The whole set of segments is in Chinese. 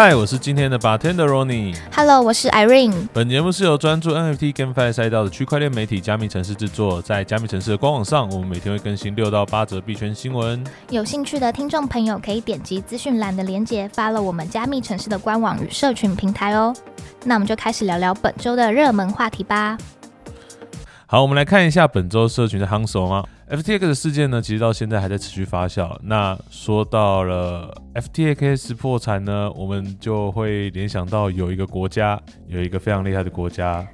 嗨，我是今天的 bartender Ronnie。Hello，我是 Irene。本节目是由专注 NFT GameFi 赛道的区块链媒体加密城市制作。在加密城市的官网上，我们每天会更新六到八则币圈新闻。有兴趣的听众朋友可以点击资讯栏的连接，发了我们加密城市的官网与社群平台哦。那我们就开始聊聊本周的热门话题吧。好，我们来看一下本周社群的夯手吗？FTX 的事件呢，其实到现在还在持续发酵。那说到了 FTX 破产呢，我们就会联想到有一个国家，有一个非常厉害的国家，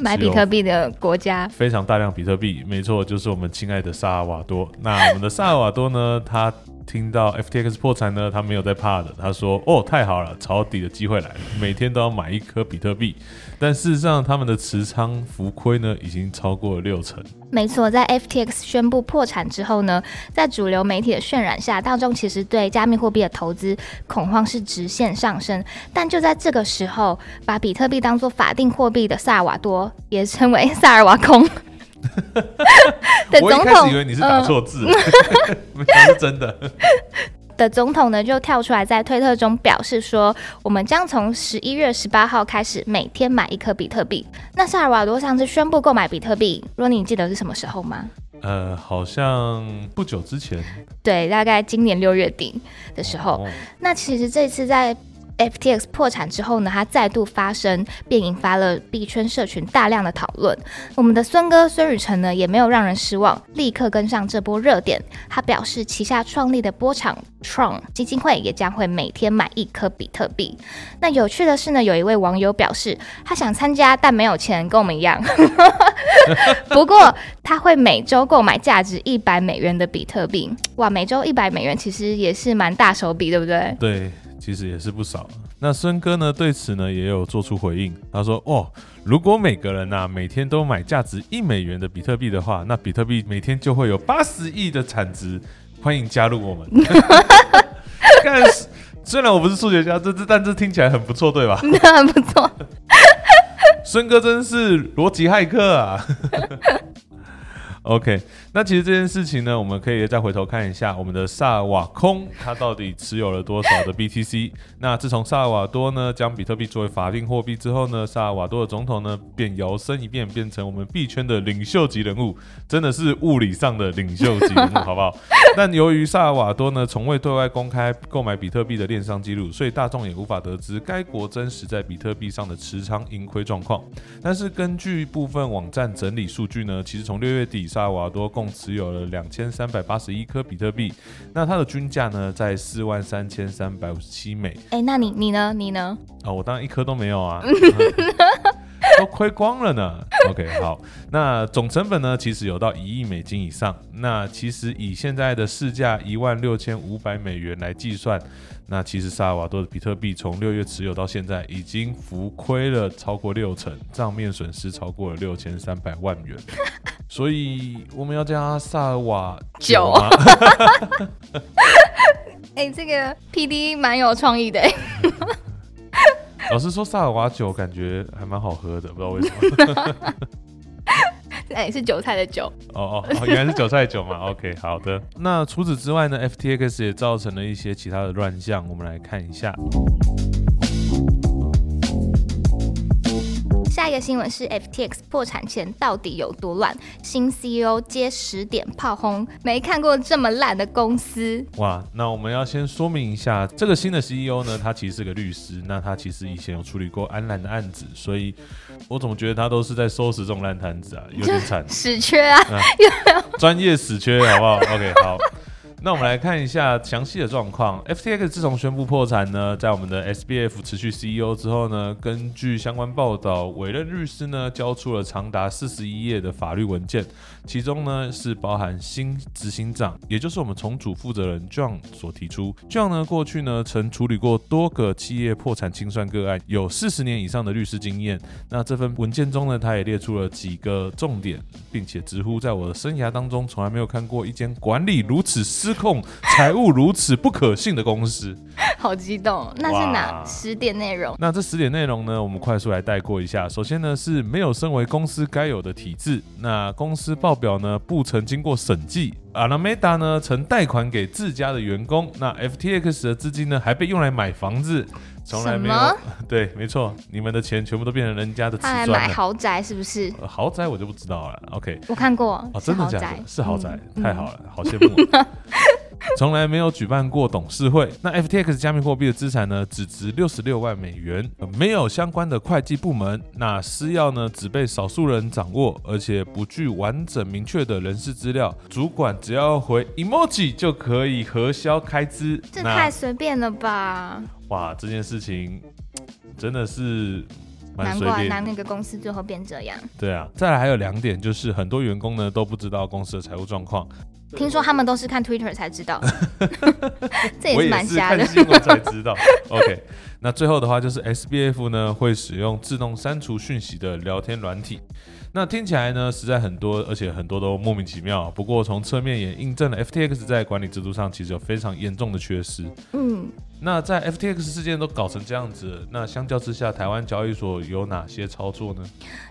买比特币的国家，非常大量比特币，没错，就是我们亲爱的萨尔瓦多。那我们的萨尔瓦多呢，他听到 FTX 破产呢，他没有在怕的，他说：“哦，太好了，抄底的机会来了，每天都要买一颗比特币。”但事实上，他们的持仓浮亏呢，已经超过了六成。没错，在 FTX 宣布破产之后呢，在主流媒体的渲染下，大众其实对加密货币的投资恐慌是直线上升。但就在这个时候，把比特币当作法定货币的萨尔瓦多，也称为萨尔瓦空 的我一总统开始以为你是打错字，没想到是真的。的总统呢，就跳出来在推特中表示说，我们将从十一月十八号开始每天买一颗比特币。那萨尔瓦多上次宣布购买比特币，若你记得是什么时候吗？呃，好像不久之前对，大概今年六月底的时候。哦那其实这次在 FTX 破产之后呢，它再度发生，便引发了币圈社群大量的讨论。我们的孙哥孙宇晨呢，也没有让人失望，立刻跟上这波热点。他表示，旗下创立的波场 Tron 基金会也将会每天买一颗比特币。那有趣的是呢，有一位网友表示，他想参加，但没有钱，跟我们一样。不过他会每周购买价值一百美元的比特币。哇，每周一百美元其实也是蛮大手笔，对不对？对，其实也是不少。那孙哥呢，对此呢也有做出回应，他说：“哦，如果每个人呐、每天都买价值一美元的比特币的话，那比特币每天就会有八十亿的产值，欢迎加入我们。虽然我不是数学家，这这但这听起来很不错，对吧？那很不错。孙哥真是逻辑骇客啊！OK，那其实这件事情呢，我们可以再回头看一下我们的萨瓦空，它到底持有了多少的 BTC？那自从萨瓦多呢将比特币作为法定货币之后呢，萨瓦多的总统呢便摇身一变，变成我们币圈的领袖级人物，真的是物理上的领袖级人物，好不好？但由于萨瓦多呢从未对外公开购买比特币的链上记录，所以大众也无法得知该国真实在比特币上的持仓盈亏状况。但是根据部分网站整理数据呢，其实从六月底，萨瓦多共持有了两千三百八十一颗比特币，那它的均价呢在四万三千三百五十七美哎，那你你呢？你呢？啊、我当然一颗都没有啊。都亏光了呢。OK，好，那总成本呢，其实有到一亿美金以上。那其实以现在的市价一万六千五百美元来计算，那其实萨尔瓦多的比特币从六月持有到现在，已经浮亏了超过六成，账面损失超过了六千三百万元。所以我们要叫它萨尔瓦九吗？哎，这个 P D 蛮有创意的哎。老实说，萨尔瓦酒感觉还蛮好喝的，不知道为什么。哎，是韭菜的酒。哦哦哦，原来是韭菜酒嘛。OK，好的。那除此之外呢，FTX 也造成了一些其他的乱象，我们来看一下。下一个新闻是 FTX 破产前到底有多乱？新 CEO 接十点炮轰，没看过这么烂的公司。哇，那我们要先说明一下，这个新的 CEO 呢，他其实是个律师，那他其实以前有处理过安澜的案子，所以我总觉得他都是在收拾这种烂摊子啊，有点惨，死缺啊！专业死缺，好不好？OK，好。那我们来看一下详细的状况。FTX 自从宣布破产呢，在我们的 SBF 辞去 CEO 之后呢，根据相关报道，委任律师呢交出了长达四十一页的法律文件，其中呢是包含新执行长，也就是我们重组负责人 John 所提出。John 呢过去呢曾处理过多个企业破产清算个案，有四十年以上的律师经验。那这份文件中呢，他也列出了几个重点，并且直呼在我的生涯当中从来没有看过一间管理如此失控、财务如此不可信的公司。好激动，那是哪十点内容？那这十点内容呢，我们快速来带过一下。首先呢是没有身为公司该有的体制，那公司报表呢不曾经过审计。Alameda 呢曾贷款给自家的员工，那 FTX 的资金呢还被用来买房子，从来没有。对，没错，你们的钱全部都变成人家的瓷他来砖。买豪宅是不是？呃豪宅我就不知道了。OK，我看过，哦，真的假的？，是豪宅，嗯太好了，好羡慕。从来没有举办过董事会。那 FTX 加密货币的资产呢，只值六十六万美元，呃没有相关的会计部门。那私钥呢，只被少数人掌握，而且不具完整明确的人事资料。主管只要回 emoji 就可以核销开支。这太随便了吧？哇，这件事情真的是蛮难怪随便的。那那个公司最后变这样。对啊，再来还有两点，就是很多员工呢都不知道公司的财务状况。听说他们都是看 Twitter 才知道，这也是我也是蛮瞎的看。新闻才知道。OK，那最后的话就是 SBF 呢会使用自动删除讯息的聊天软体。那听起来呢实在很多，而且很多都莫名其妙。不过从侧面也印证了 FTX 在管理制度上其实有非常严重的缺失。嗯，那在 FTX 事件都搞成这样子，那相较之下，台湾交易所有哪些操作呢？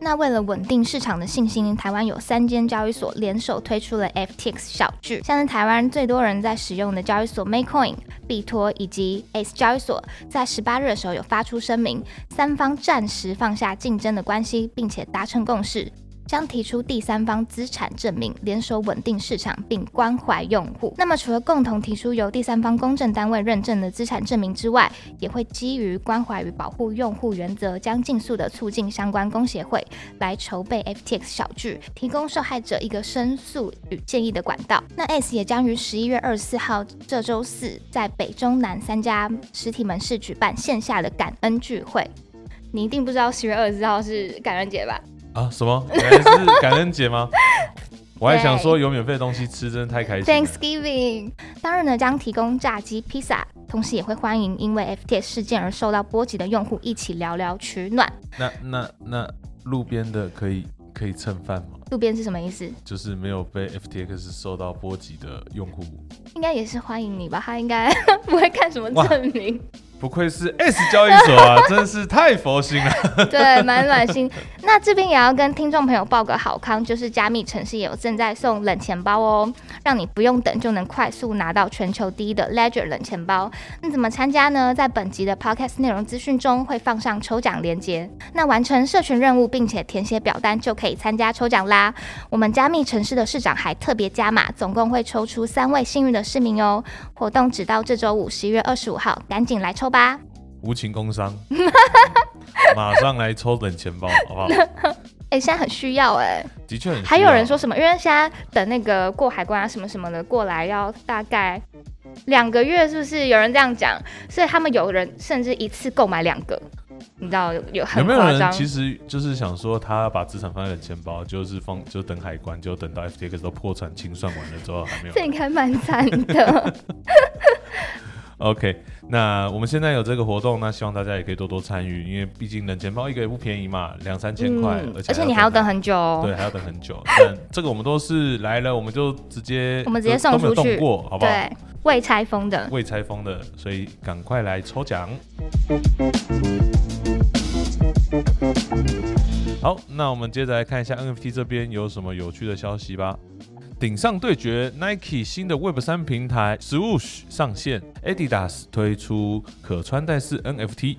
那为了稳定市场的信心，台湾有三间交易所联手推出了 FTX 小聚，像是台湾最多人在使用的交易所 Maycoin、币托以及 Ace 交易所，在十八日的时候有发出声明，三方暂时放下竞争的关系，并且达成共识。将提出第三方资产证明，联手稳定市场并关怀用户。那么，除了共同提出由第三方公证单位认证的资产证明之外，也会基于关怀与保护用户原则，将尽速的促进相关工协会来筹备 FTX 小聚，提供受害者一个申诉与建议的管道。那 S 也将于十一月二十四号这周四在北中南三家实体门市举办线下的感恩聚会。你一定不知道十月二十四号是感恩节吧？啊，什么？原来是感恩节吗？我还想说有免费的东西吃，真的太开心了。Thanksgiving，当日呢将提供炸鸡、披萨，同时也会欢迎因为 FTX 事件而受到波及的用户一起聊聊取暖。那那那路边的可以可以蹭饭吗？路边是什么意思？就是没有被 FTX 受到波及的用户，应该也是欢迎你吧，他应该 不会看什么证明，不愧是 S 交易所啊，真是太佛心了。对，蛮暖心。那这边也要跟听众朋友报个好康，就是加密城市也有正在送冷钱包哦，让你不用等就能快速拿到全球第一的 Ledger 冷钱包。那怎么参加呢？在本集的 Podcast 内容资讯中会放上抽奖链接。那完成社群任务并且填写表单就可以参加抽奖啦。我们加密城市的市长还特别加码，总共会抽出三位幸运的市民哦。活动只到这周五十一月二十五号，赶紧来抽吧。无情工伤，马上来抽冷钱包，好不好？哎、现在很需要哎、的确很需要。还有人说什么？因为现在等那个过海关啊什么什么的过来，要大概两个月，是不是？有人这样讲，所以他们有人甚至一次购买两个，你知道有有有没有人。其实就是想说，他把资产放在冷钱包，就是放就等海关，就等到 FTX 都破产清算完了之后还没有这应该蛮惨的，OK，那我们现在有这个活动，那希望大家也可以多多参与，因为毕竟冷钱包一个也不便宜嘛，两三千块，嗯而且而且你还要等很很久哦。对，还要等很久。但这个我们都是来了，我们就直接我们直接送出去动过，好不好？对，未拆封的。未拆封的，所以赶快来抽奖。好，那我们接着来看一下 NFT 这边有什么有趣的消息吧。顶上对决，Nike 新的 Web 三平台 Swoosh 上线，Adidas 推出可穿戴式 NFT。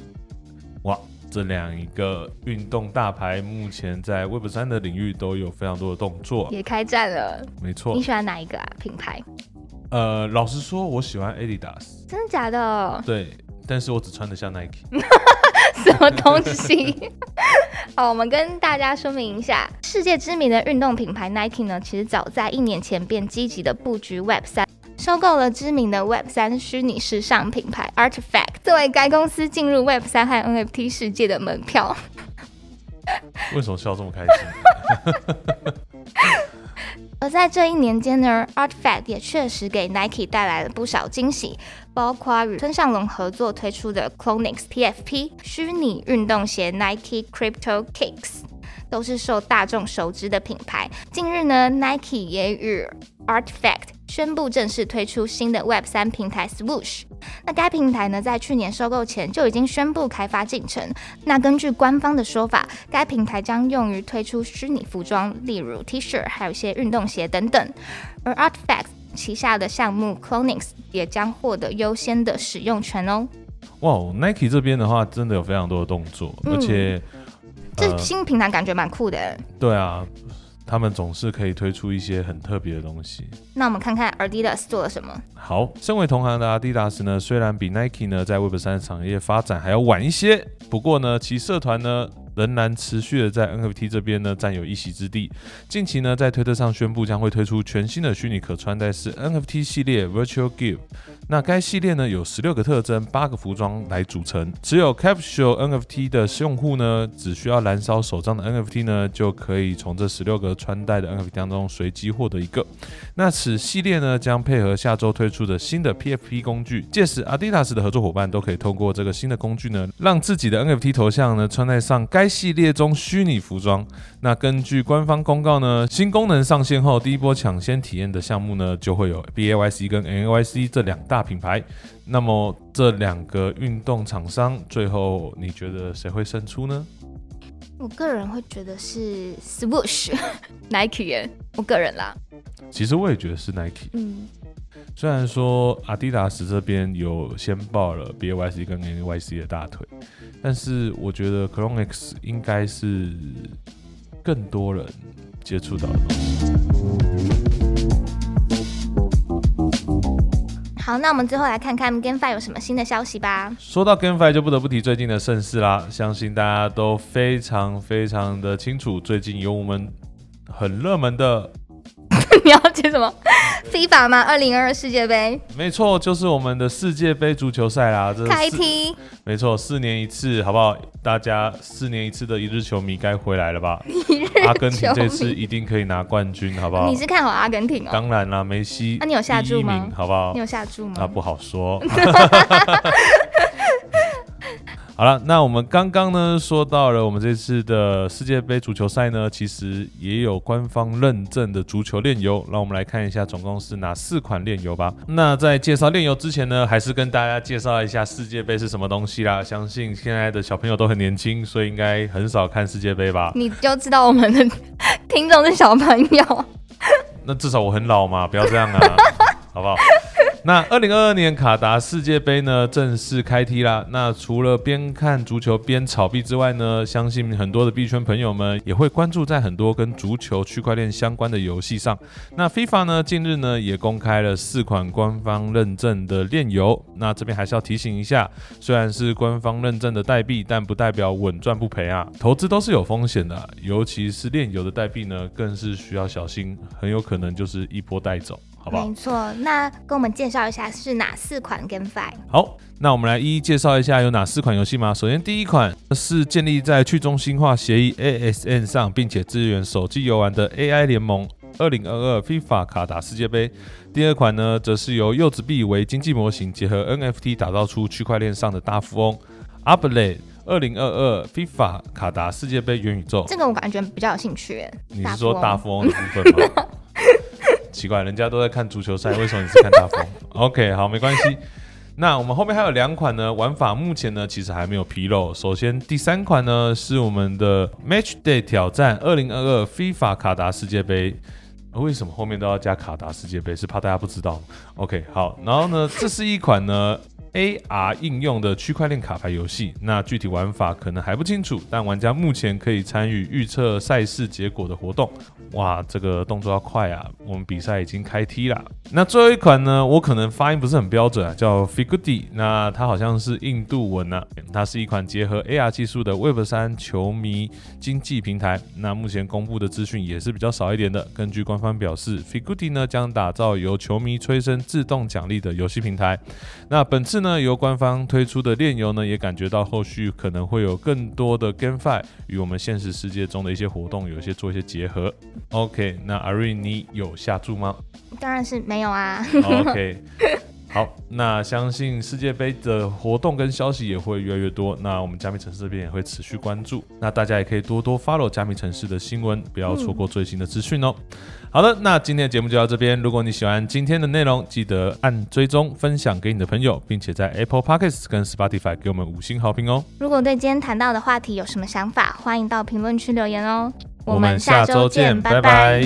哇，这两一个运动大牌目前在 Web 三的领域都有非常多的动作。也开战了，没错你，喜欢哪一个啊？品牌？呃，老实说，我喜欢 Adidas，真的假的？对，但是我只穿得下 Nike。什么东西？好，我们跟大家说明一下，世界知名的运动品牌 Nike 呢，其实早在一年前便积极的布局 Web 三。收购了知名的 Web 三虚拟时尚品牌 Artifact，作为该公司进入 Web 三和 NFT 世界的门票。为什么笑这么开心？而在这一年间呢，Artifact 也确实给 Nike 带来了不少惊喜，包括与村上隆合作推出的 Clonix PFP 虚拟运动鞋 Nike Crypto Kicks，都是受大众熟知的品牌。近日呢，Nike 也与 Artifact 宣布正式推出新的 Web 三平台 Swoosh。那该平台呢，在去年收购前就已经宣布开发进程。那根据官方的说法，该平台将用于推出虚拟服装，例如 T 恤，还有一些运动鞋等等。而 Artifact 旗下的项目 Clonix 也将获得优先的使用权哦。哇，Nike 这边的话，真的有非常多的动作，而且这新平台感觉蛮酷的。对啊。他们总是可以推出一些很特别的东西。那我们看看 Adidas 做了什么。好，身为同行的 Adidas 呢，虽然比 Nike 呢在 Web 三产业发展还要晚一些，不过呢，其社团呢。仍然持续的在 NFT 这边呢占有一席之地。近期呢在推特上宣布将会推出全新的虚拟可穿戴式 NFT 系列 Virtual Give。那该系列呢有十六个特征、八个服装来组成。持有 Capsule NFT 的用户呢只需要燃烧手上的 NFT 呢就可以从这十六个穿戴的 NFT 当中随机获得一个。那此系列呢将配合下周推出的新的 PFP 工具，届时 Adidas 的合作伙伴都可以通过这个新的工具呢让自己的 NFT 头像呢穿戴上该。系列中虚拟服装，那根据官方公告呢，新功能上线后，第一波抢先体验的项目呢，就会有 B A Y C 跟 N Y C 这两大品牌。那么这两个运动厂商，最后你觉得谁会胜出呢？我个人会觉得是 Swoosh，Nike 耶，我个人啦。其实我也觉得是 Nike。嗯。虽然说阿迪达斯这边有先抱了 B A Y C 跟 N Y C 的大腿，但是我觉得 c l o n X 应该是更多人接触到的东西。好，那我们最后来看看 GameFi 有什么新的消息吧。说到 GameFi，就不得不提最近的盛事啦。相信大家都非常非常的清楚，最近有我们很热门的。你要接什么？FIFA 吗？二零二二世界杯？没错，就是我们的世界杯足球赛啦。开踢？没错，四年一次，好不好？大家四年一次的一日球迷该回来了吧？阿根廷这次一定可以拿冠军，好不好？你是看好阿根廷哦？当然啦，梅西。那你有下注吗？好不好？你有下注吗？那不好说。好了，那我们刚刚呢说到了，我们这次的世界杯足球赛呢，其实也有官方认证的足球炼油。让我们来看一下，总共是哪四款炼油吧。那在介绍炼油之前呢，还是跟大家介绍一下世界杯是什么东西啦。相信现在的小朋友都很年轻，所以应该很少看世界杯吧？你就知道我们的听众是小朋友。那至少我很老嘛，不要这样啊，好不好？那二零二二年卡达世界杯呢正式开踢啦。那除了边看足球边炒币之外呢，相信很多的币圈朋友们也会关注在很多跟足球区块链相关的游戏上。那 FIFA 呢近日呢也公开了四款官方认证的链游。那这边还是要提醒一下，虽然是官方认证的代币，但不代表稳赚不赔啊。投资都是有风险的，尤其是链游的代币呢，更是需要小心，很有可能就是一波带走。没错，那跟我们介绍一下是哪四款 GameFi？好，那我们来一一介绍一下有哪四款游戏吗？首先，第一款是建立在去中心化协议 ASN 上，并且支援手机游玩的 AI 联盟二零二二 FIFA 卡达世界杯。第二款呢，则是由柚子币为经济模型，结合 NFT 打造出区块链上的大富翁 Uplet 二零二二 FIFA 卡达世界杯元宇宙。这个我感觉比较有兴趣。你是说大富翁的部分吗？奇怪，人家都在看足球赛，为什么你是看大风？OK，好，没关系。那我们后面还有两款呢，玩法目前呢其实还没有披露。首先，第三款呢是我们的 Match Day 挑战二零二二 FIFA 卡达世界杯。为什么后面都要加卡达世界杯？是怕大家不知道？OK，好。然后呢，这是一款呢。AR 应用的区块链卡牌游戏，那具体玩法可能还不清楚，但玩家目前可以参与预测赛事结果的活动。哇，这个动作要快啊！我们比赛已经开踢了。那最后一款呢？我可能发音不是很标准啊，叫 Figudi。那它好像是印度文啊，它是一款结合 AR 技术的 Web 三球迷经济平台。那目前公布的资讯也是比较少一点的。根据官方表示，Figudi 呢将打造由球迷催生自动奖励的游戏平台。那本次呢？由官方推出的炼油呢，也感觉到后续可能会有更多的 GameFi 与我们现实世界中的一些活动有一些做一些结合。OK，那阿瑞你有下注吗？当然是没有啊。OK。好，那相信世界杯的活动跟消息也会越来越多，那我们加密城市这边也会持续关注，那大家也可以多多 follow 加密城市的新闻，不要错过最新的资讯哦。好的，那今天的节目就到这边。如果你喜欢今天的内容，记得按追踪、分享给你的朋友，并且在 Apple Podcasts 跟 Spotify 给我们五星好评哦。如果对今天谈到的话题有什么想法，欢迎到评论区留言哦。我们下周见拜拜。